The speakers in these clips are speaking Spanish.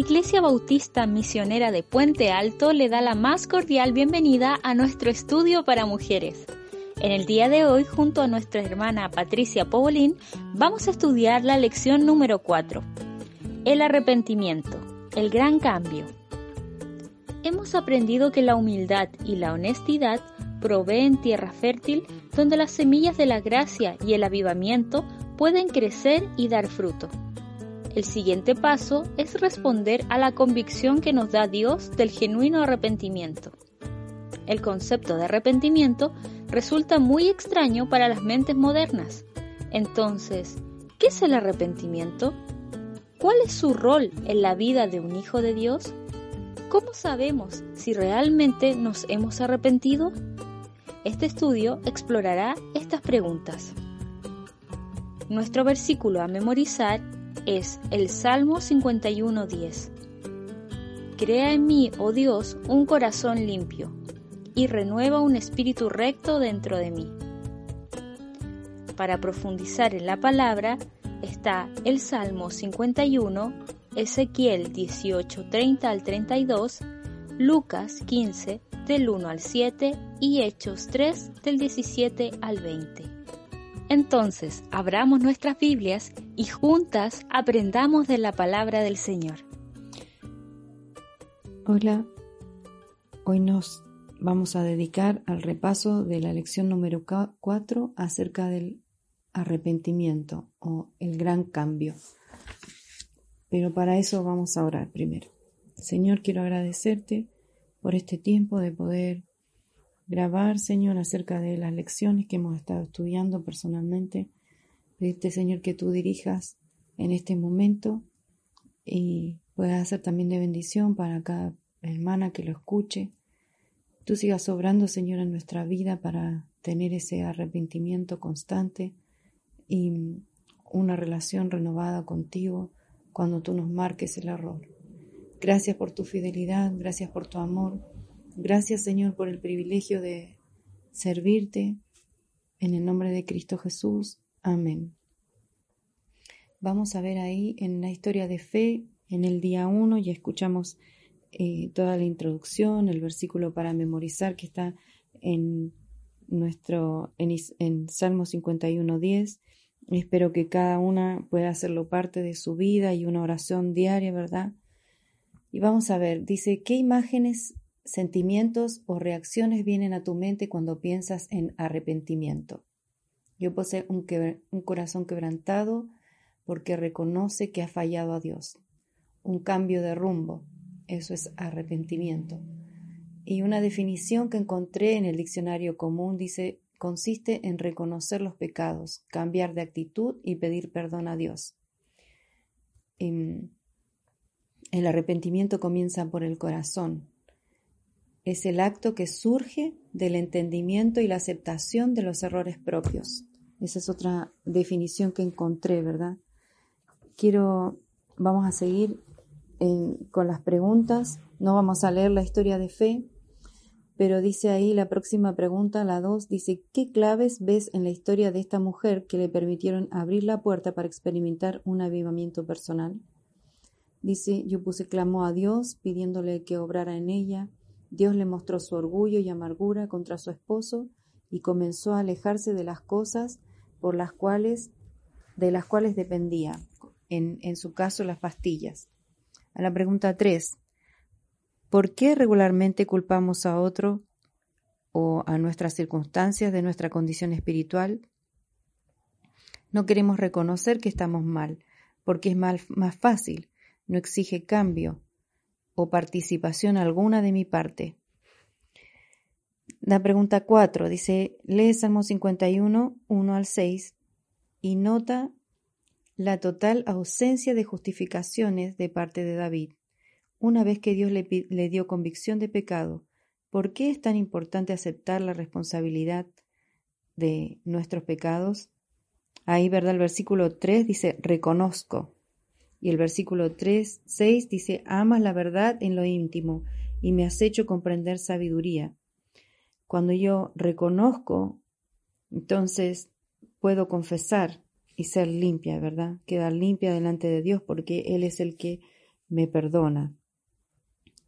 Iglesia Bautista Misionera de Puente Alto le da la más cordial bienvenida a nuestro estudio para mujeres. En el día de hoy, junto a nuestra hermana Patricia Pobolín, vamos a estudiar la lección número 4. El arrepentimiento, el gran cambio. Hemos aprendido que la humildad y la honestidad proveen tierra fértil donde las semillas de la gracia y el avivamiento pueden crecer y dar fruto. El siguiente paso es responder a la convicción que nos da Dios del genuino arrepentimiento. El concepto de arrepentimiento resulta muy extraño para las mentes modernas. Entonces, ¿qué es el arrepentimiento? ¿Cuál es su rol en la vida de un hijo de Dios? ¿Cómo sabemos si realmente nos hemos arrepentido? Este estudio explorará estas preguntas. Nuestro versículo a memorizar es el Salmo 51.10. Crea en mí, oh Dios, un corazón limpio, y renueva un espíritu recto dentro de mí. Para profundizar en la palabra está el Salmo 51, Ezequiel 18.30 al 32, Lucas 15 del 1 al 7 y Hechos 3 del 17 al 20. Entonces, abramos nuestras Biblias y juntas aprendamos de la palabra del Señor. Hola, hoy nos vamos a dedicar al repaso de la lección número 4 acerca del arrepentimiento o el gran cambio. Pero para eso vamos a orar primero. Señor, quiero agradecerte por este tiempo de poder grabar, Señor, acerca de las lecciones que hemos estado estudiando personalmente. Pedirte, Señor, que tú dirijas en este momento y puedas hacer también de bendición para cada hermana que lo escuche. Tú sigas obrando, Señor, en nuestra vida para tener ese arrepentimiento constante y una relación renovada contigo cuando tú nos marques el error. Gracias por tu fidelidad, gracias por tu amor, Gracias Señor por el privilegio de servirte. En el nombre de Cristo Jesús. Amén. Vamos a ver ahí en la historia de fe, en el día 1, ya escuchamos eh, toda la introducción, el versículo para memorizar que está en nuestro en, en Salmo 51.10. Espero que cada una pueda hacerlo parte de su vida y una oración diaria, ¿verdad? Y vamos a ver, dice, ¿qué imágenes sentimientos o reacciones vienen a tu mente cuando piensas en arrepentimiento. Yo poseo un, corazón quebrantado porque reconoce que ha fallado a Dios. Un cambio de rumbo, eso es arrepentimiento. Y una definición que encontré en el diccionario común dice, consiste en reconocer los pecados, cambiar de actitud y pedir perdón a Dios. Em, el arrepentimiento comienza por el corazón, es el acto que surge del entendimiento y la aceptación de los errores propios. Esa es otra definición que encontré, ¿verdad? Quiero, vamos a seguir con las preguntas. No vamos a leer la historia de fe, pero dice ahí la próxima pregunta, la 2, dice, ¿qué claves ves en la historia de esta mujer que le permitieron abrir la puerta para experimentar un avivamiento personal? Dice, yo puse clamó a Dios pidiéndole que obrara en ella, Dios le mostró su orgullo y amargura contra su esposo y comenzó a alejarse de las cosas por las cuales de las cuales dependía, en, en su caso las pastillas. A la pregunta 3. ¿Por qué regularmente culpamos a otro o a nuestras circunstancias de nuestra condición espiritual? No queremos reconocer que estamos mal, porque es más fácil, no exige cambio, o participación alguna de mi parte. La pregunta 4 dice, lee Salmo 51, 1 al 6 y nota la total ausencia de justificaciones de parte de David. Una vez que Dios le, le dio convicción de pecado, ¿por qué es tan importante aceptar la responsabilidad de nuestros pecados? Ahí, ¿verdad? El versículo 3 dice, reconozco. Y el versículo 3, 6 dice, amas la verdad en lo íntimo y me has hecho comprender sabiduría. Cuando yo reconozco, entonces puedo confesar y ser limpia, ¿verdad? Quedar limpia delante de Dios porque Él es el que me perdona.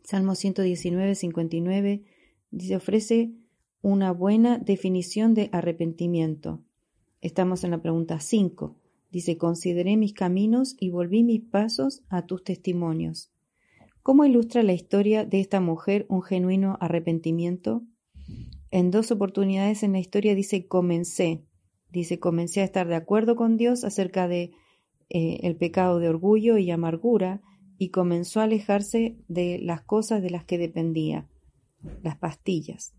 Salmo 119, 59 dice, ofrece una buena definición de arrepentimiento. Estamos en la pregunta 5. Dice, consideré mis caminos y volví mis pasos a tus testimonios. ¿Cómo ilustra la historia de esta mujer un genuino arrepentimiento? En dos oportunidades en la historia dice comencé, dice comencé a estar de acuerdo con Dios acerca de eh, el pecado de orgullo y amargura y comenzó a alejarse de las cosas de las que dependía, las pastillas.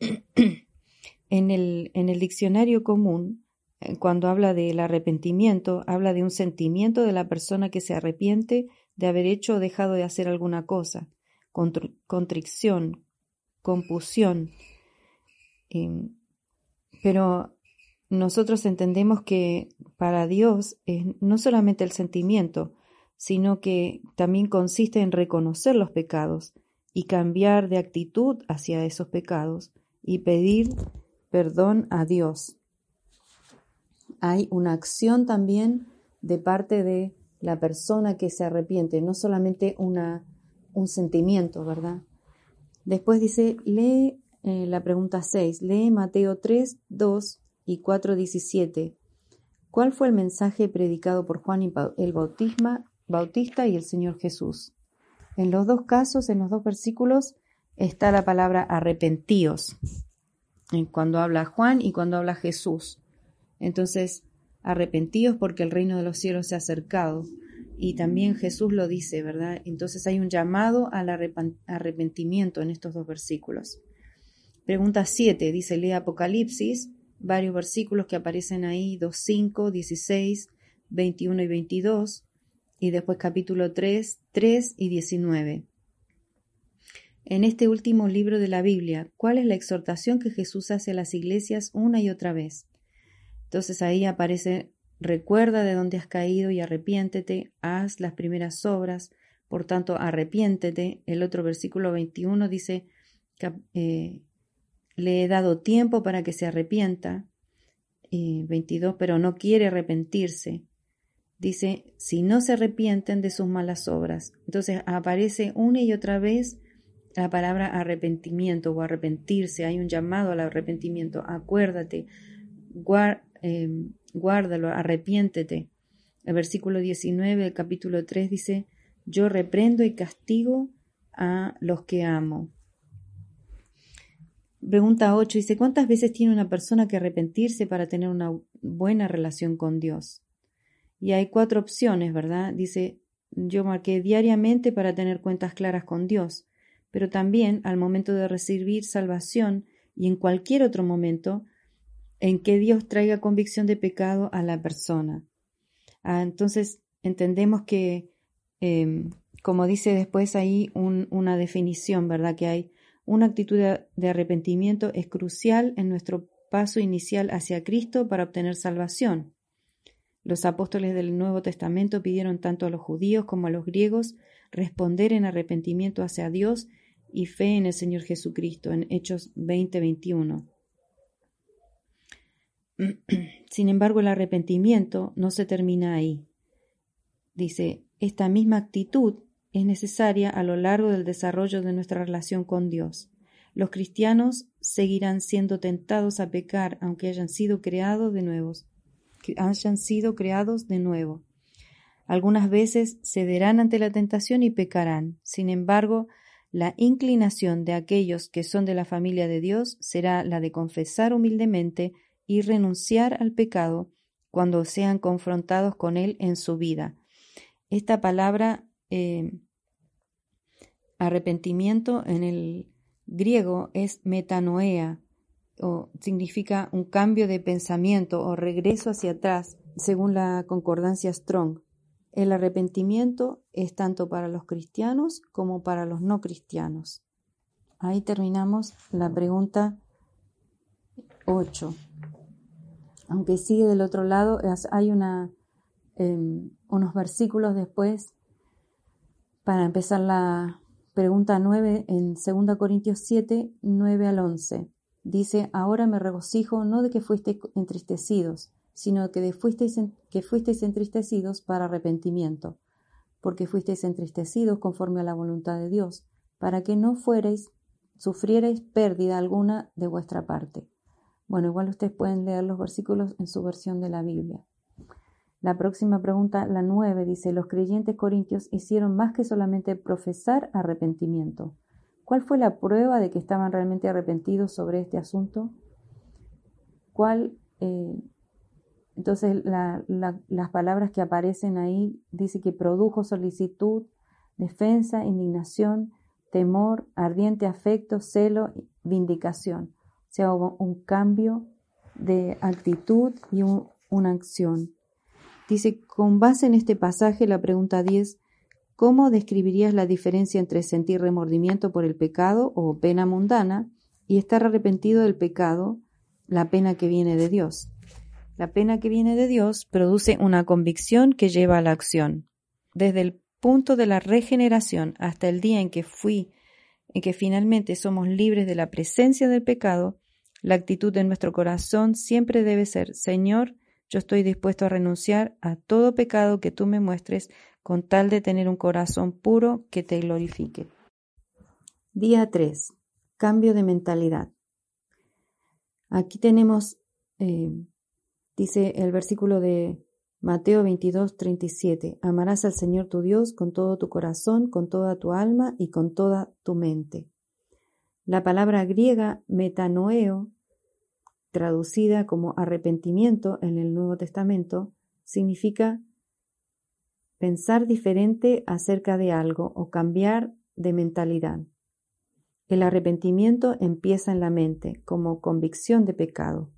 en, el, en el diccionario común, cuando habla del arrepentimiento, habla de un sentimiento de la persona que se arrepiente de haber hecho o dejado de hacer alguna cosa, contrición, confusión. Em, pero nosotros entendemos que para Dios es no solamente el sentimiento, sino que también consiste en reconocer los pecados y cambiar de actitud hacia esos pecados y pedir perdón a Dios. Hay una acción también de parte de la persona que se arrepiente, no solamente un sentimiento, ¿verdad? Después dice, lee eh, la pregunta 6, lee Mateo 3, 2 y 4, 17. ¿Cuál fue el mensaje predicado por Juan el Bautista y el Señor Jesús? En los dos casos, en los dos versículos, está la palabra arrepentíos, cuando habla Juan y cuando habla Jesús. Entonces, arrepentíos porque el reino de los cielos se ha acercado y también Jesús lo dice, ¿verdad? Entonces hay un llamado al arrepentimiento en estos dos versículos. Pregunta 7, dice, lee Apocalipsis, varios versículos que aparecen ahí, 2, 5, 16, 21 y 22, y después capítulo 3, 3 y 19. En este último libro de la Biblia, ¿cuál es la exhortación que Jesús hace a las iglesias una y otra vez? Entonces ahí aparece Recuerda de dónde has caído y arrepiéntete, haz las primeras obras, por tanto, arrepiéntete. El otro versículo 21 dice, eh, le he dado tiempo para que se arrepienta. 22, pero no quiere arrepentirse. Dice, si no se arrepienten de sus malas obras. Entonces aparece una y otra vez la palabra arrepentimiento o arrepentirse. Hay un llamado al arrepentimiento. Acuérdate, guarda Em, guárdalo, arrepiéntete. El versículo 19 del capítulo 3 dice, yo reprendo y castigo a los que amo. Pregunta 8 dice, ¿cuántas veces tiene una persona que arrepentirse para tener una buena relación con Dios? Y hay cuatro opciones, ¿verdad? Dice, yo marqué diariamente para tener cuentas claras con Dios, pero también al momento de recibir salvación y en cualquier otro momento en que Dios traiga convicción de pecado a la persona. Ah, entonces entendemos que, em, como dice después ahí una definición, ¿verdad? Que hay una actitud de arrepentimiento es crucial en nuestro paso inicial hacia Cristo para obtener salvación. Los apóstoles del Nuevo Testamento pidieron tanto a los judíos como a los griegos responder en arrepentimiento hacia Dios y fe en el Señor Jesucristo en Hechos 20-21. Sin embargo, el arrepentimiento no se termina ahí. Dice, esta misma actitud es necesaria a lo largo del desarrollo de nuestra relación con Dios. Los cristianos seguirán siendo tentados a pecar aunque hayan sido creados de nuevo. Hayan sido creados de nuevo. Algunas veces cederán ante la tentación y pecarán. Sin embargo, la inclinación de aquellos que son de la familia de Dios será la de confesar humildemente y renunciar al pecado cuando sean confrontados con él en su vida. Esta palabra eh, arrepentimiento en el griego es metanoea, o significa un cambio de pensamiento o regreso hacia atrás, según la concordancia Strong. El arrepentimiento es tanto para los cristianos como para los no cristianos. Ahí terminamos la pregunta 8. Aunque sigue del otro lado, hay em, unos versículos después para empezar la pregunta 9 en 2 Corintios 7, 9 al 11. Dice, ahora me regocijo no de que fuisteis entristecidos, sino que, de fuisteis, que fuisteis entristecidos para arrepentimiento, porque fuisteis entristecidos conforme a la voluntad de Dios, para que no fuerais, sufrierais pérdida alguna de vuestra parte. Bueno, igual ustedes pueden leer los versículos en su versión de la Biblia. La próxima pregunta, la nueve, dice, los creyentes corintios hicieron más que solamente profesar arrepentimiento. ¿Cuál fue la prueba de que estaban realmente arrepentidos sobre este asunto? ¿Cuál, eh, entonces las palabras que aparecen ahí dice que produjo solicitud, defensa, indignación, temor, ardiente afecto, celo, vindicación. Sea, un cambio de actitud y una acción. Dice, con base en este pasaje, la pregunta 10, ¿cómo describirías la diferencia entre sentir remordimiento por el pecado o pena mundana y estar arrepentido del pecado, la pena que viene de Dios? La pena que viene de Dios produce una convicción que lleva a la acción. Desde el punto de la regeneración hasta el día en que fui, en que finalmente somos libres de la presencia del pecado, la actitud de nuestro corazón siempre debe ser, Señor, yo estoy dispuesto a renunciar a todo pecado que tú me muestres con tal de tener un corazón puro que te glorifique. Día 3. Cambio de mentalidad. Aquí tenemos, eh, dice el versículo de Mateo 22, 37. Amarás al Señor tu Dios con todo tu corazón, con toda tu alma y con toda tu mente. La palabra griega metanoeo traducida como arrepentimiento en el Nuevo Testamento, significa pensar diferente acerca de algo o cambiar de mentalidad. El arrepentimiento empieza en la mente como convicción de pecado.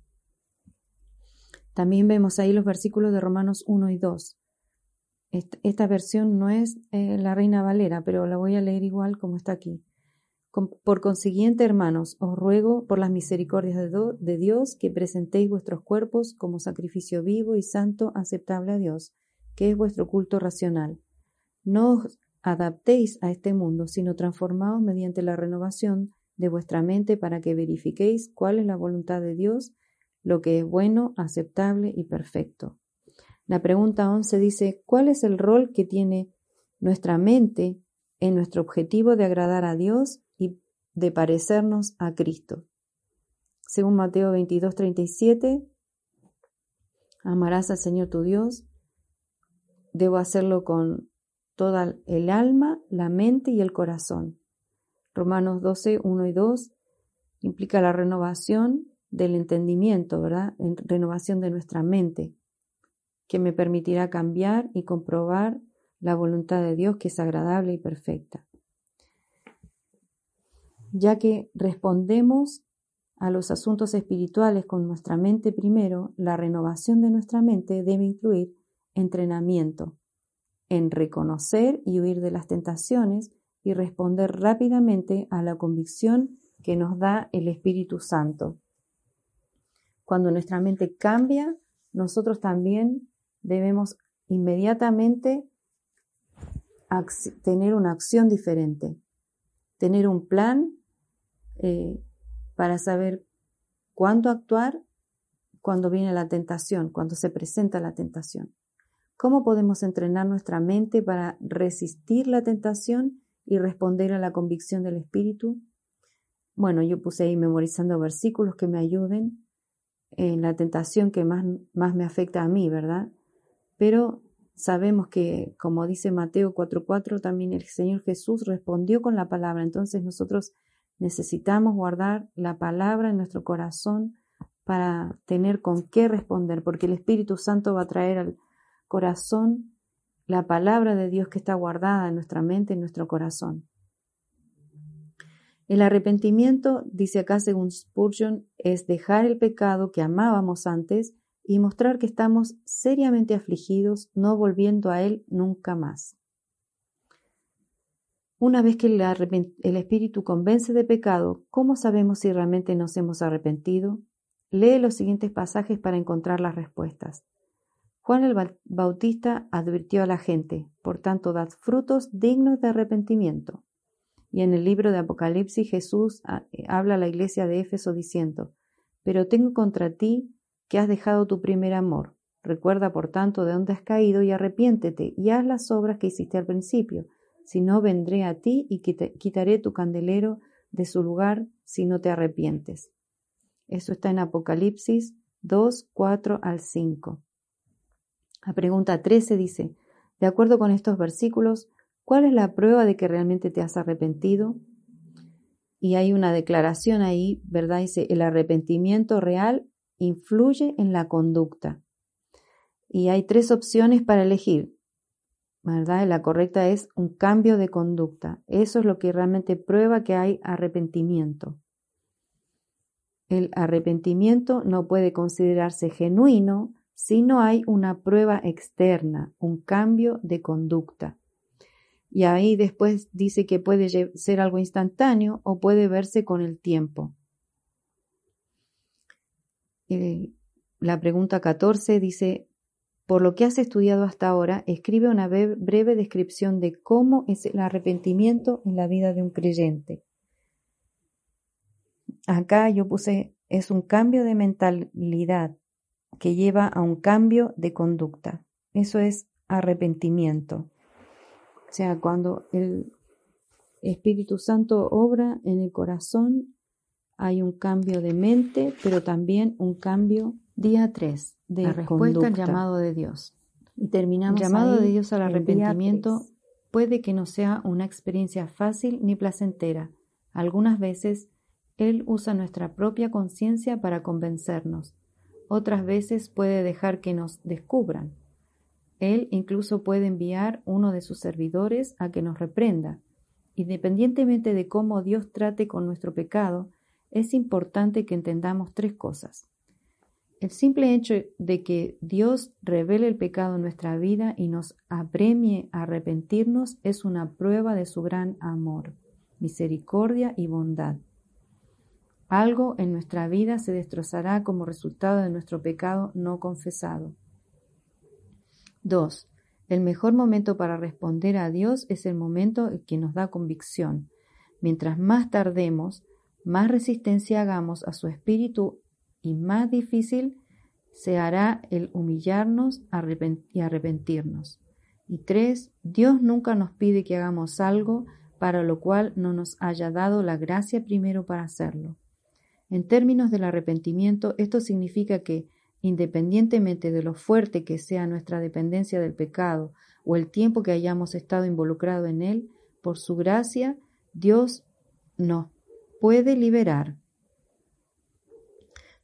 También vemos ahí los versículos de Romanos 1 y 2. Esta, versión no es eh, la Reina Valera, pero la voy a leer igual como está aquí. Por consiguiente, hermanos, os ruego por las misericordias de, Dios que presentéis vuestros cuerpos como sacrificio vivo y santo aceptable a Dios, que es vuestro culto racional. No os adaptéis a este mundo, sino transformaos mediante la renovación de vuestra mente para que verifiquéis cuál es la voluntad de Dios, lo que es bueno, aceptable y perfecto. La pregunta 11 dice, ¿cuál es el rol que tiene nuestra mente en nuestro objetivo de agradar a Dios de parecernos a Cristo. Según Mateo 22, 37, amarás al Señor tu Dios. Debo hacerlo con toda el alma, la mente y el corazón. Romanos 12, 1 y 2 implica la renovación del entendimiento, ¿verdad? renovación de nuestra mente, que me permitirá cambiar y comprobar la voluntad de Dios que es agradable y perfecta ya que respondemos a los asuntos espirituales con nuestra mente primero, la renovación de nuestra mente debe incluir entrenamiento en reconocer y huir de las tentaciones y responder rápidamente a la convicción que nos da el Espíritu Santo. Cuando nuestra mente cambia, nosotros también debemos inmediatamente tener una acción diferente, tener un plan eh, para saber cuándo actuar cuando viene la tentación, cuando se presenta la tentación. ¿Cómo podemos entrenar nuestra mente para resistir la tentación y responder a la convicción del Espíritu? Bueno, yo puse ahí memorizando versículos que me ayuden en la tentación que más, más me afecta a mí, ¿verdad? Pero sabemos que, como dice Mateo 4:4, también el Señor Jesús respondió con la palabra. Entonces nosotros Necesitamos guardar la palabra en nuestro corazón para tener con qué responder, porque el Espíritu Santo va a traer al corazón la palabra de Dios que está guardada en nuestra mente, en nuestro corazón. El arrepentimiento, dice acá según Spurgeon, es dejar el pecado que amábamos antes y mostrar que estamos seriamente afligidos, no volviendo a él nunca más. Una vez que el, Espíritu convence de pecado, ¿cómo sabemos si realmente nos hemos arrepentido? Lee los siguientes pasajes para encontrar las respuestas. Juan el Bautista advirtió a la gente, por tanto, dad frutos dignos de arrepentimiento. Y en el libro de Apocalipsis Jesús ah, eh, habla a la iglesia de Éfeso diciendo, Pero tengo contra ti que has dejado tu primer amor. Recuerda, por tanto, de dónde has caído y arrepiéntete y haz las obras que hiciste al principio. Si no, vendré a ti y quitaré tu candelero de su lugar si no te arrepientes. Eso está en Apocalipsis 2, 4 al 5. La pregunta 13 dice, de acuerdo con estos versículos, ¿Cuál es la prueba de que realmente te has arrepentido? Y hay una declaración ahí, ¿verdad? Dice, el arrepentimiento real influye en la conducta. Y hay tres opciones para elegir, ¿verdad? La correcta es un cambio de conducta. Eso es lo que realmente prueba que hay arrepentimiento. El arrepentimiento no puede considerarse genuino si no hay una prueba externa, un cambio de conducta. Y ahí después dice que puede ser algo instantáneo o puede verse con el tiempo. Eh, la pregunta 14 dice, por lo que has estudiado hasta ahora, escribe una breve descripción de cómo es el arrepentimiento en la vida de un creyente. Acá yo puse, es un cambio de mentalidad que lleva a un cambio de conducta. Eso es arrepentimiento. O sea, cuando el Espíritu Santo obra en el corazón, hay un cambio de mente, pero también un cambio día 3 de la respuesta al llamado de Dios. Y terminamos el llamado de Dios al arrepentimiento puede que no sea una experiencia fácil ni placentera. Algunas veces Él usa nuestra propia conciencia para convencernos. Otras veces puede dejar que nos descubran. Él incluso puede enviar uno de sus servidores a que nos reprenda. Independientemente de cómo Dios trate con nuestro pecado, es importante que entendamos tres cosas. El simple hecho de que Dios revele el pecado en nuestra vida y nos apremie a arrepentirnos es una prueba de su gran amor, misericordia y bondad. Algo en nuestra vida se destrozará como resultado de nuestro pecado no confesado. 2. El mejor momento para responder a Dios es el momento que nos da convicción. Mientras más tardemos, más resistencia hagamos a su espíritu y más difícil se hará el humillarnos y arrepentirnos. Y tres, Dios nunca nos pide que hagamos algo para lo cual no nos haya dado la gracia primero para hacerlo. En términos del arrepentimiento, esto significa que Independientemente de lo fuerte que sea nuestra dependencia del pecado o el tiempo que hayamos estado involucrado en él, por su gracia, Dios nos puede liberar.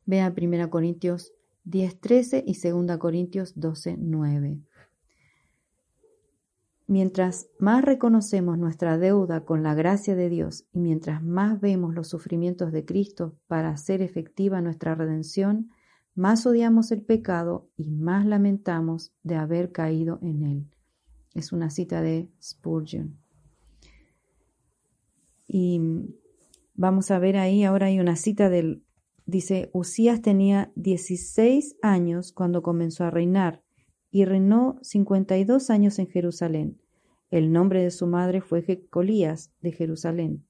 Vea 1 Corintios 10.13 y 2 Corintios 12.9. Mientras más reconocemos nuestra deuda con la gracia de Dios y mientras más vemos los sufrimientos de Cristo para hacer efectiva nuestra redención, más odiamos el pecado y más lamentamos de haber caído en él. Es una cita de Spurgeon. Y vamos a ver ahí, ahora hay una cita del, dice, Usías tenía 16 años cuando comenzó a reinar y reinó 52 años en Jerusalén. El nombre de su madre fue Jecolías de Jerusalén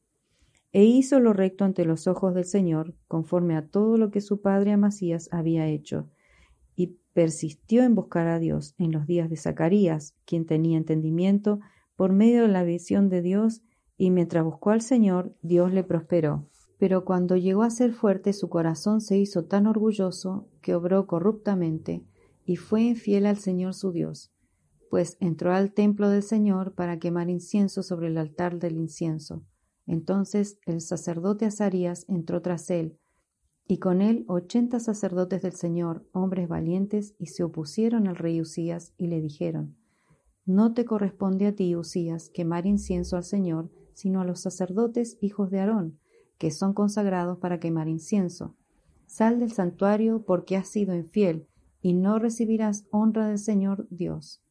e hizo lo recto ante los ojos del Señor, conforme a todo lo que su padre Amasías había hecho, y persistió en buscar a Dios en los días de Zacarías, quien tenía entendimiento por medio de la visión de Dios, y mientras buscó al Señor, Dios le prosperó. Pero cuando llegó a ser fuerte, su corazón se hizo tan orgulloso que obró corruptamente, y fue infiel al Señor su Dios, pues entró al templo del Señor para quemar incienso sobre el altar del incienso entonces el sacerdote Azarías entró tras él, y con él ochenta sacerdotes del Señor, hombres valientes, y se opusieron al rey Usías, y le dijeron, No te corresponde a ti, Usías, quemar incienso al Señor, sino a los sacerdotes hijos de Aarón, que son consagrados para quemar incienso. Sal del santuario porque has sido infiel, y no recibirás honra del Señor Dios.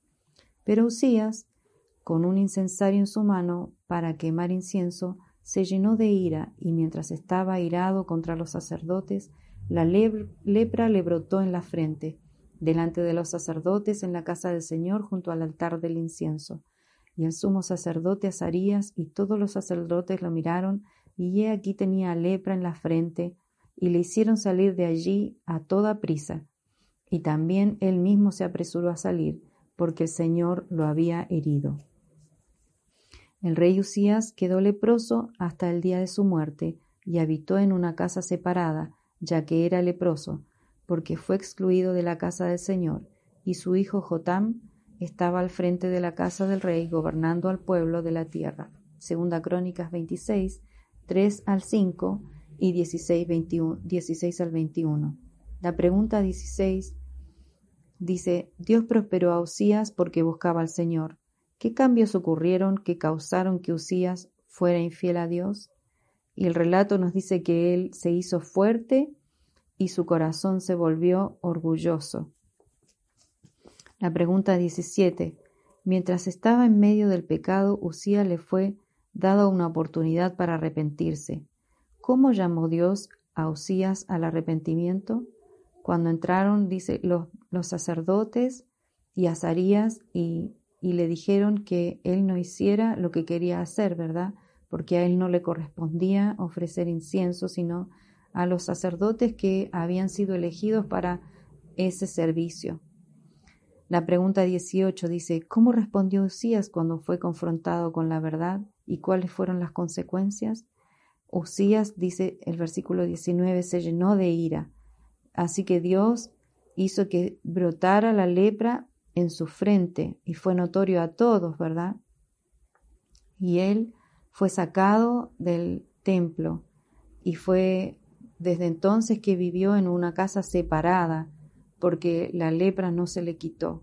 Pero Usías, con un incensario en su mano para quemar incienso, se llenó de ira, y mientras estaba irado contra los sacerdotes, la lepra le brotó en la frente, delante de los sacerdotes en la casa del Señor junto al altar del incienso. Y el sumo sacerdote Azarías y todos los sacerdotes lo miraron, y he aquí tenía lepra en la frente, y le hicieron salir de allí a toda prisa. Y también él mismo se apresuró a salir, porque el Señor lo había herido. El rey Usías quedó leproso hasta el día de su muerte, y habitó en una casa separada, ya que era leproso, porque fue excluido de la casa del Señor, y su hijo Jotam estaba al frente de la casa del rey, gobernando al pueblo de la tierra. Segunda Crónicas 26, 3 al 5 y 16, 21, 16 al 21. La pregunta 16 dice, Dios prosperó a Usías porque buscaba al Señor. ¿Qué cambios ocurrieron que causaron que Usías fuera infiel a Dios? Y el relato nos dice que él se hizo fuerte y su corazón se volvió orgulloso. La pregunta 17. Mientras estaba en medio del pecado, Usías le fue dado una oportunidad para arrepentirse. ¿Cómo llamó Dios a Usías al arrepentimiento? Cuando entraron, dice, los, los sacerdotes y Azarías y, y le dijeron que él no hiciera lo que quería hacer, ¿verdad? Porque a él no le correspondía ofrecer incienso, sino a los sacerdotes que habían sido elegidos para ese servicio. La pregunta 18 dice, ¿cómo respondió Usías cuando fue confrontado con la verdad y cuáles fueron las consecuencias? Usías, dice el versículo 19, se llenó de ira. Así que Dios hizo que brotara la lepra en su frente y fue notorio a todos, ¿verdad? Y él fue sacado del templo y fue desde entonces que vivió en una casa separada, porque la lepra no se le quitó.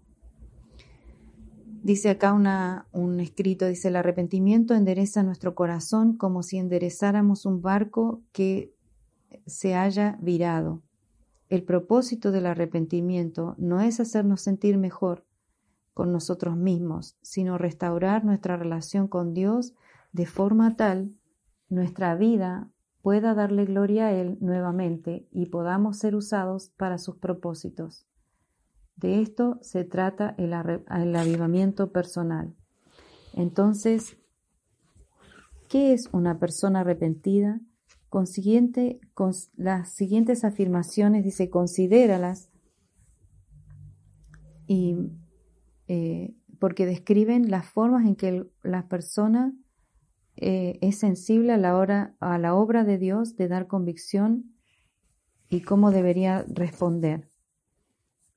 Dice acá una, un escrito, dice, el arrepentimiento endereza nuestro corazón como si enderezáramos un barco que se haya virado. El propósito del arrepentimiento no es hacernos sentir mejor con nosotros mismos, sino restaurar nuestra relación con Dios de forma tal nuestra vida pueda darle gloria a Él nuevamente y podamos ser usados para sus propósitos. De esto se trata el, avivamiento personal. Entonces, ¿qué es una persona arrepentida? Consiguiente, con las siguientes afirmaciones dice, considéralas y eh, porque describen las formas en que la persona eh, es sensible a la, hora, a la obra de Dios de dar convicción y cómo debería responder.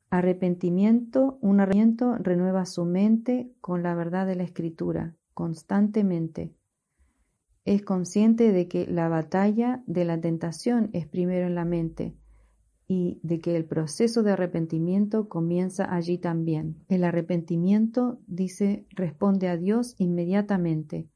Arrepentimiento, un arrepentimiento renueva su mente con la verdad de la escritura, constantemente. Es consciente de que la batalla de la tentación es primero en la mente y de que el proceso de arrepentimiento comienza allí también. El arrepentimiento, dice, responde a Dios inmediatamente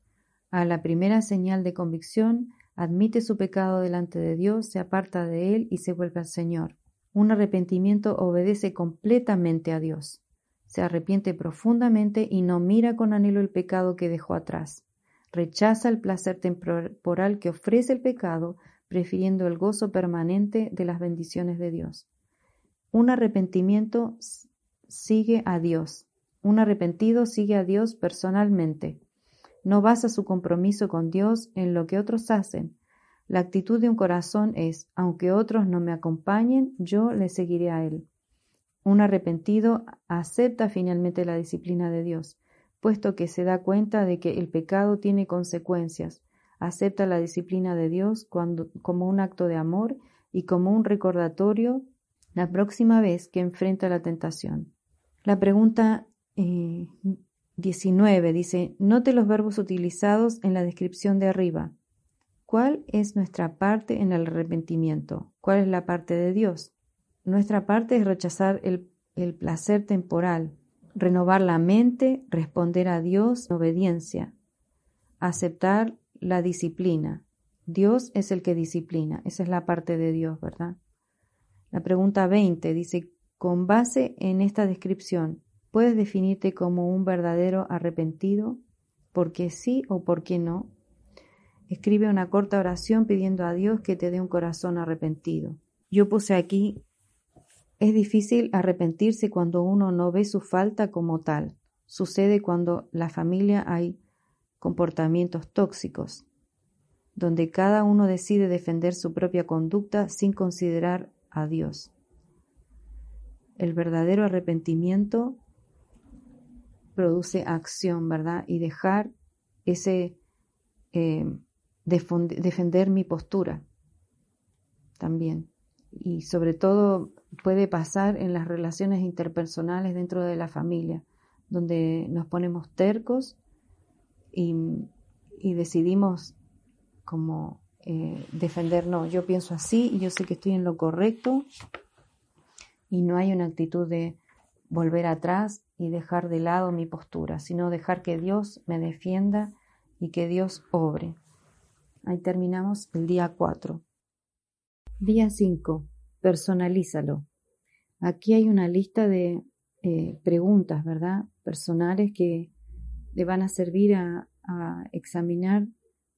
a la primera señal de convicción, admite su pecado delante de Dios, se aparta de él y se vuelve al Señor. Un arrepentimiento obedece completamente a Dios. Se arrepiente profundamente y no mira con anhelo el pecado que dejó atrás. Rechaza el placer temporal que ofrece el pecado, prefiriendo el gozo permanente de las bendiciones de Dios. Un arrepentimiento sigue a Dios. Un arrepentido sigue a Dios personalmente. No basa su compromiso con Dios en lo que otros hacen. La actitud de un corazón es, aunque otros no me acompañen, yo le seguiré a Él. Un arrepentido acepta finalmente la disciplina de Dios, puesto que se da cuenta de que el pecado tiene consecuencias. Acepta la disciplina de Dios cuando, como un acto de amor y como un recordatorio la próxima vez que enfrenta la tentación. La pregunta eh, 19 dice, note los verbos utilizados en la descripción de arriba. ¿Cuál es nuestra parte en el arrepentimiento? ¿Cuál es la parte de Dios? Nuestra parte es rechazar el, el placer temporal, renovar la mente, responder a Dios en obediencia, aceptar la disciplina, Dios es el que disciplina, esa es la parte de Dios, ¿verdad? La pregunta 20 dice, con base en esta descripción, ¿puedes definirte como un verdadero arrepentido? ¿Por qué sí o por qué no? Escribe una corta oración pidiendo a Dios que te dé un corazón arrepentido. Yo puse aquí, es difícil arrepentirse cuando uno no ve su falta como tal. Sucede cuando la familia hay comportamientos tóxicos, donde cada uno decide defender su propia conducta sin considerar a Dios. El verdadero arrepentimiento produce acción, ¿verdad? Y dejar ese eh, defender mi postura también. Y sobre todo puede pasar en las relaciones interpersonales dentro de la familia, donde nos ponemos tercos y, decidimos como eh, defender, no, yo pienso así y yo sé que estoy en lo correcto y no hay una actitud de volver atrás y dejar de lado mi postura, sino dejar que Dios me defienda y que Dios obre. Ahí terminamos el día 4. Día 5. Personalízalo. Aquí hay una lista de eh, preguntas, ¿verdad? Personales que le van a servir a, a examinar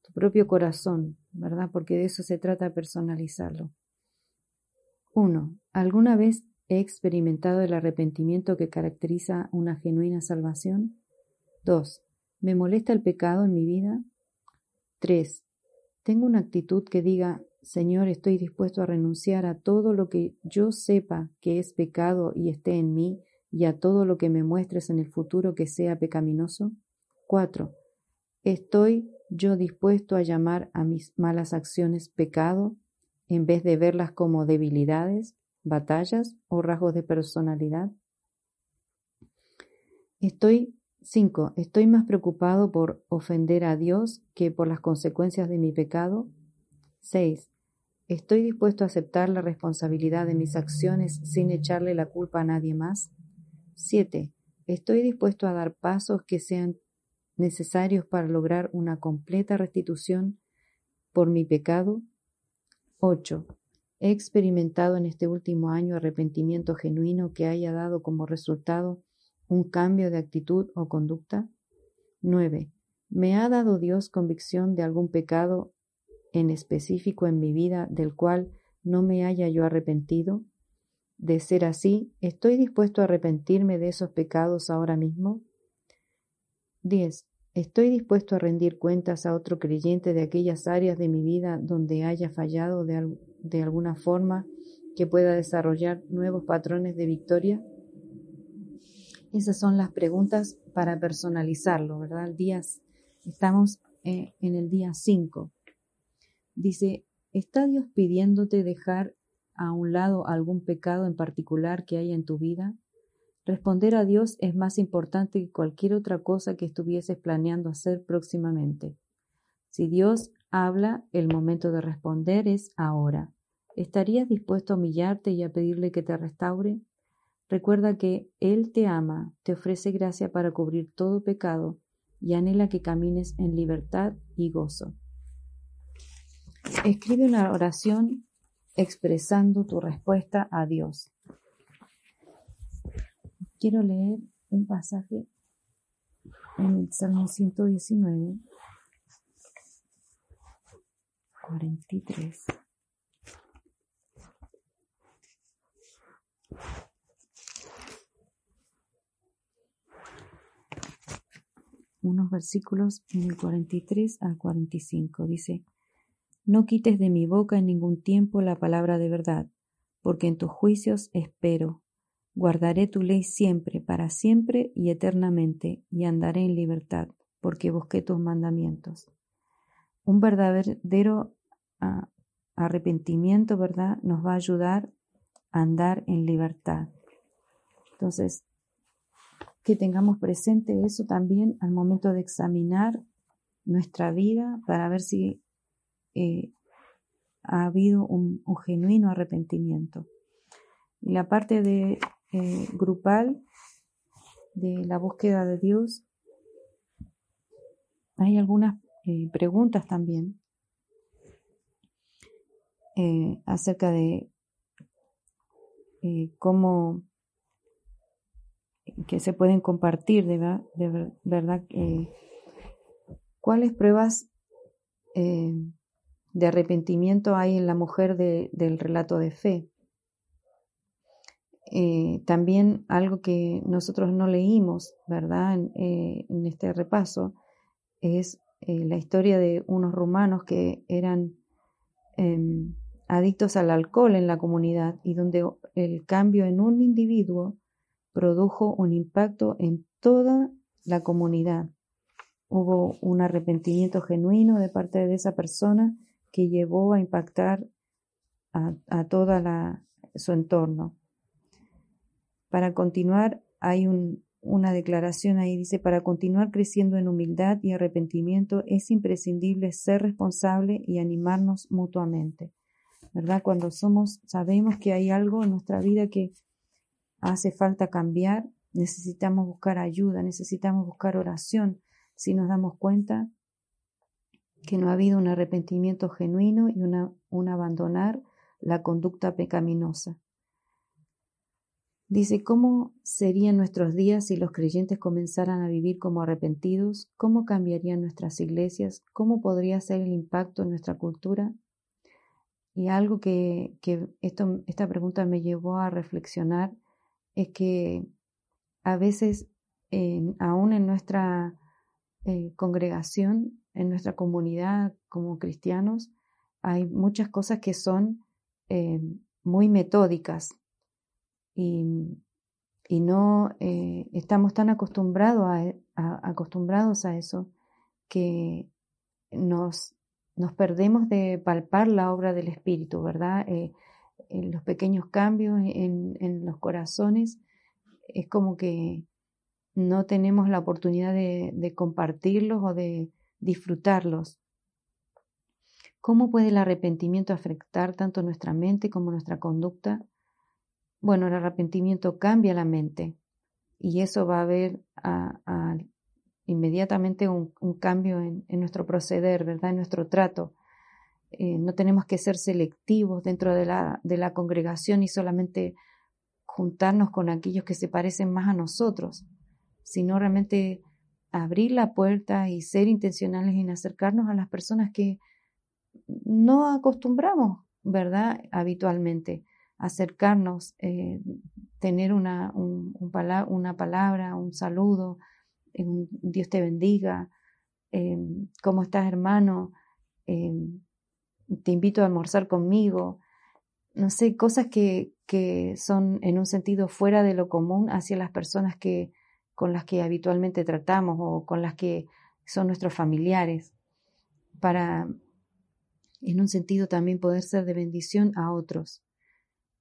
tu propio corazón, ¿verdad? Porque de eso se trata personalizarlo. 1. ¿Alguna vez he experimentado el arrepentimiento que caracteriza una genuina salvación? 2. ¿Me molesta el pecado en mi vida? 3. Tengo una actitud que diga, Señor, estoy dispuesto a renunciar a todo lo que yo sepa que es pecado y esté en mí, y a todo lo que me muestres en el futuro que sea pecaminoso. 4. Estoy yo dispuesto a llamar a mis malas acciones pecado en vez de verlas como debilidades, batallas o rasgos de personalidad. Estoy 5. Estoy más preocupado por ofender a Dios que por las consecuencias de mi pecado. 6. Estoy dispuesto a aceptar la responsabilidad de mis acciones sin echarle la culpa a nadie más. 7. Estoy dispuesto a dar pasos que sean necesarios para lograr una completa restitución por mi pecado. 8. He experimentado en este último año arrepentimiento genuino que haya dado como resultado un cambio de actitud o conducta? 9. ¿Me ha dado Dios convicción de algún pecado en específico en mi vida del cual no me haya yo arrepentido? De ser así, ¿estoy dispuesto a arrepentirme de esos pecados ahora mismo? 10. ¿Estoy dispuesto a rendir cuentas a otro creyente de aquellas áreas de mi vida donde haya fallado de, de alguna forma que pueda desarrollar nuevos patrones de victoria? Esas son las preguntas para personalizarlo, ¿verdad? Días, estamos eh, en el día 5. Dice, ¿está Dios pidiéndote dejar a un lado algún pecado en particular que haya en tu vida? Responder a Dios es más importante que cualquier otra cosa que estuvieses planeando hacer próximamente. Si Dios habla, el momento de responder es ahora. ¿Estarías dispuesto a humillarte y a pedirle que te restaure? Recuerda que Él te ama, te ofrece gracia para cubrir todo pecado y anhela que camines en libertad y gozo. Escribe una oración expresando tu respuesta a Dios. Quiero leer un pasaje en el Salmo 119, 43. unos versículos en el 43 al 45. Dice, No quites de mi boca en ningún tiempo la palabra de verdad, porque en tus juicios espero. Guardaré tu ley siempre, para siempre y eternamente, y andaré en libertad, porque busqué tus mandamientos. Un verdadero ah, arrepentimiento, ¿verdad?, nos va a ayudar a andar en libertad. Entonces, que tengamos presente eso también al momento de examinar nuestra vida para ver si eh, ha habido un, genuino arrepentimiento. Y la parte de eh, grupal de la búsqueda de Dios, hay algunas eh, preguntas también acerca de cómo que se pueden compartir, de verdad, cuáles pruebas de arrepentimiento hay en la mujer del relato de fe. también algo que nosotros no leímos, ¿verdad? en este repaso, es eh, la historia de unos rumanos que eran em, adictos al alcohol en la comunidad y donde el cambio en un individuo produjo un impacto en toda la comunidad. Hubo un arrepentimiento genuino de parte de esa persona que llevó a impactar a, a toda la, su entorno. Para continuar, hay un, una declaración ahí, dice, para continuar creciendo en humildad y arrepentimiento es imprescindible ser responsable y animarnos mutuamente. ¿Verdad? Cuando somos, sabemos que hay algo en nuestra vida que hace falta cambiar, necesitamos buscar ayuda, necesitamos buscar oración. Si nos damos cuenta que no ha habido un arrepentimiento genuino y una, un abandonar la conducta pecaminosa. Dice, ¿cómo serían nuestros días si los creyentes comenzaran a vivir como arrepentidos? ¿Cómo cambiarían nuestras iglesias? ¿Cómo podría ser el impacto en nuestra cultura? Y algo que, esto, esta pregunta me llevó a reflexionar es que a veces, aún en nuestra eh, congregación, en nuestra comunidad como cristianos, hay muchas cosas que son eh, muy metódicas, y, y no eh, estamos tan acostumbrados a, acostumbrados a eso que nos, nos perdemos de palpar la obra del Espíritu, ¿verdad? Eh, en los pequeños cambios en, en, los corazones es como que no tenemos la oportunidad de, de compartirlos o de disfrutarlos. ¿Cómo puede el arrepentimiento afectar tanto nuestra mente como nuestra conducta? Bueno, el arrepentimiento cambia la mente y eso va a haber inmediatamente un, cambio en, nuestro proceder, ¿verdad? En nuestro trato. Eh, no tenemos que ser selectivos dentro de la, de la congregación y solamente juntarnos con aquellos que se parecen más a nosotros, sino realmente abrir la puerta y ser intencionales en acercarnos a las personas que no acostumbramos, ¿verdad? Habitualmente acercarnos, eh, tener una, una palabra, un saludo, un Dios te bendiga, eh, ¿cómo estás hermano? Eh, te invito a almorzar conmigo, no sé, cosas que, que son en un sentido fuera de lo común hacia las personas que, con las que habitualmente tratamos o con las que son nuestros familiares, para en un sentido también poder ser de bendición a otros.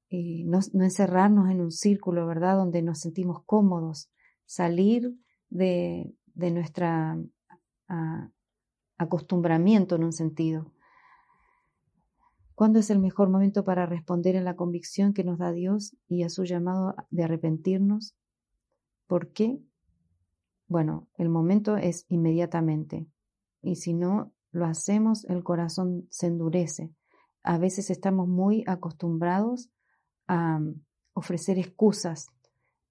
Eh, no, encerrarnos en un círculo, ¿verdad? Donde nos sentimos cómodos, salir de, de nuestro acostumbramiento en un sentido. ¿Cuándo es el mejor momento para responder en la convicción que nos da Dios y a su llamado de arrepentirnos? ¿Por qué? Bueno, el momento es inmediatamente. Y si no lo hacemos, el corazón se endurece. A veces estamos muy acostumbrados a ofrecer excusas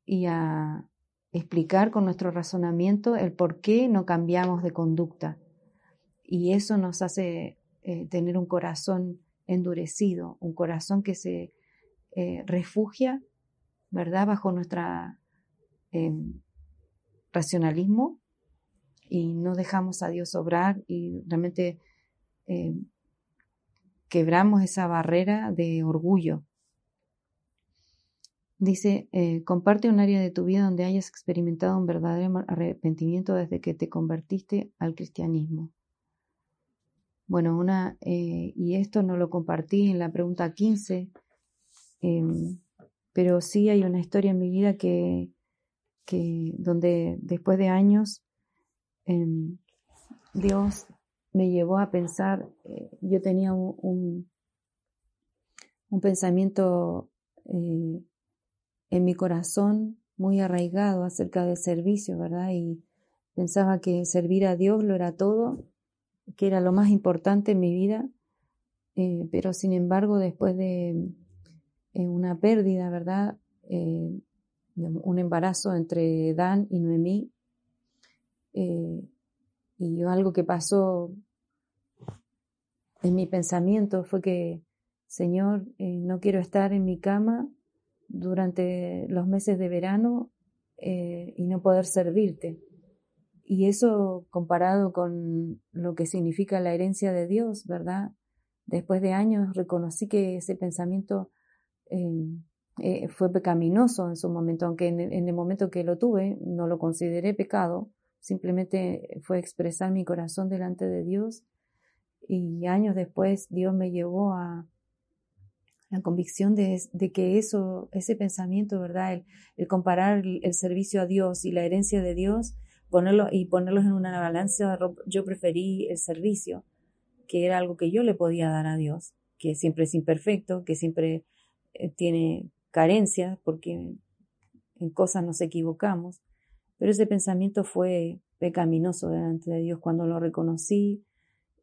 y a explicar con nuestro razonamiento el por qué no cambiamos de conducta. Y eso nos hace eh, tener un corazón endurecido, un corazón que se eh, refugia, ¿verdad?, bajo nuestro racionalismo y no dejamos a Dios obrar y realmente em, quebramos esa barrera de orgullo Dice, eh, comparte un área de tu vida donde hayas experimentado un verdadero arrepentimiento desde que te convertiste al cristianismo. Bueno, una, eh, y esto no lo compartí en la pregunta 15, em, pero sí hay una historia en mi vida que, donde después de años em, Dios me llevó a pensar, eh, yo tenía un, un, pensamiento en mi corazón muy arraigado acerca del servicio, ¿verdad? Y pensaba que servir a Dios lo era todo, que era lo más importante en mi vida. Eh, pero sin embargo, después de eh, una pérdida, ¿verdad? Eh, un embarazo entre Dan y Noemí, y algo que pasó en mi pensamiento fue que, Señor, no quiero estar en mi cama durante los meses de verano y no poder servirte. Y eso comparado con lo que significa la herencia de Dios, ¿verdad? Después de años reconocí que ese pensamiento em, eh, fue pecaminoso en su momento, aunque en el, momento que lo tuve no lo consideré pecado, simplemente fue expresar mi corazón delante de Dios y años después Dios me llevó a la convicción de, que eso, ese pensamiento, ¿verdad? El, comparar el, servicio a Dios y la herencia de Dios ponerlo y ponerlos en una balanza, yo preferí el servicio, que era algo que yo le podía dar a Dios, que siempre es imperfecto, que siempre eh, tiene carencias, porque en cosas nos equivocamos, pero ese pensamiento fue pecaminoso delante de Dios cuando lo reconocí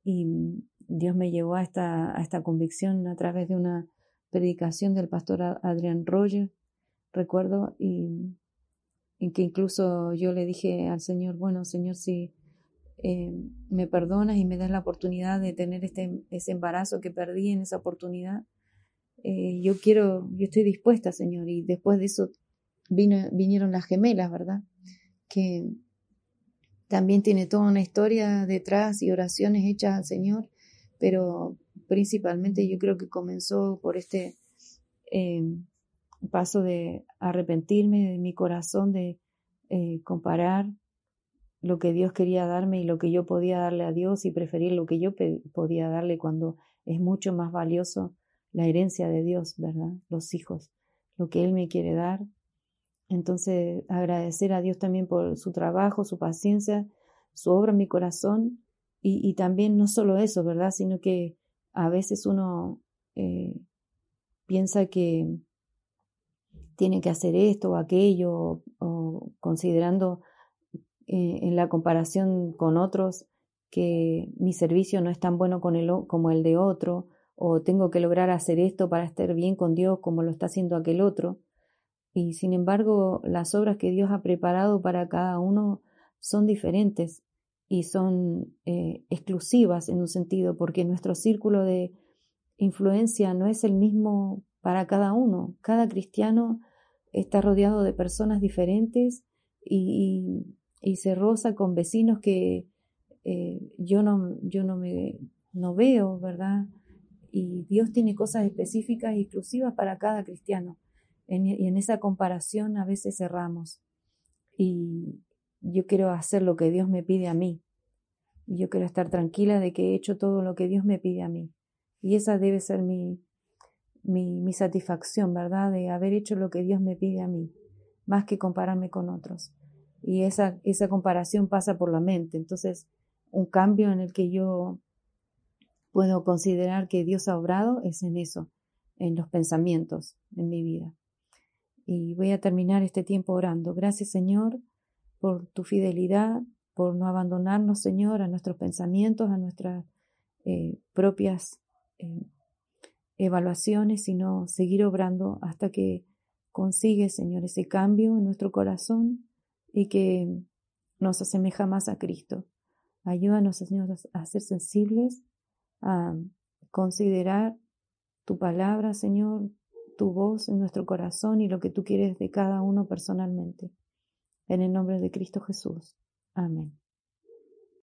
y Dios me llevó a esta, a esta convicción a través de una predicación del pastor Adrián Roger, recuerdo, y en que incluso yo le dije al Señor, bueno, Señor, si eh, me perdonas y me das la oportunidad de tener este, ese embarazo que perdí en esa oportunidad, eh, yo quiero, yo estoy dispuesta, Señor. Y después de eso vinieron las gemelas, ¿verdad? Que también tiene toda una historia detrás y oraciones hechas al Señor, pero principalmente yo creo que comenzó por este eh, paso de arrepentirme de mi corazón, de eh, comparar lo que Dios quería darme y lo que yo podía darle a Dios y preferir lo que yo podía darle cuando es mucho más valioso la herencia de Dios, ¿verdad? Los hijos, lo que Él me quiere dar. Entonces, agradecer a Dios también por su trabajo, su paciencia, su obra en mi corazón y, también no solo eso, ¿verdad? Sino que a veces uno eh, piensa que tiene que hacer esto o aquello, o, considerando eh, en la comparación con otros que mi servicio no es tan bueno como el de otro, o tengo que lograr hacer esto para estar bien con Dios como lo está haciendo aquel otro. Y sin embargo, las obras que Dios ha preparado para cada uno son diferentes y son eh, exclusivas en un sentido, porque nuestro círculo de influencia no es el mismo para cada uno. Cada cristiano está rodeado de personas diferentes y, se roza con vecinos que eh, yo, no, yo no me no veo, ¿verdad? Y Dios tiene cosas específicas y exclusivas para cada cristiano. y en esa comparación a veces cerramos. Y yo quiero hacer lo que Dios me pide a mí. Yo quiero estar tranquila de que he hecho todo lo que Dios me pide a mí. Y esa debe ser mi, satisfacción, ¿verdad? De haber hecho lo que Dios me pide a mí, más que compararme con otros. Y esa comparación pasa por la mente. Entonces, un cambio en el que yo puedo considerar que Dios ha obrado es en eso, en los pensamientos, en mi vida. Y voy a terminar este tiempo orando. Gracias, Señor, por tu fidelidad, por no abandonarnos, Señor, a nuestros pensamientos, a nuestras eh, propias eh, evaluaciones, sino seguir obrando hasta que consigue, Señor, ese cambio en nuestro corazón y que nos asemeja más a Cristo. Ayúdanos, Señor, a ser sensibles, a considerar tu palabra, Señor, tu voz en nuestro corazón y lo que tú quieres de cada uno personalmente. En el nombre de Cristo Jesús. Amén.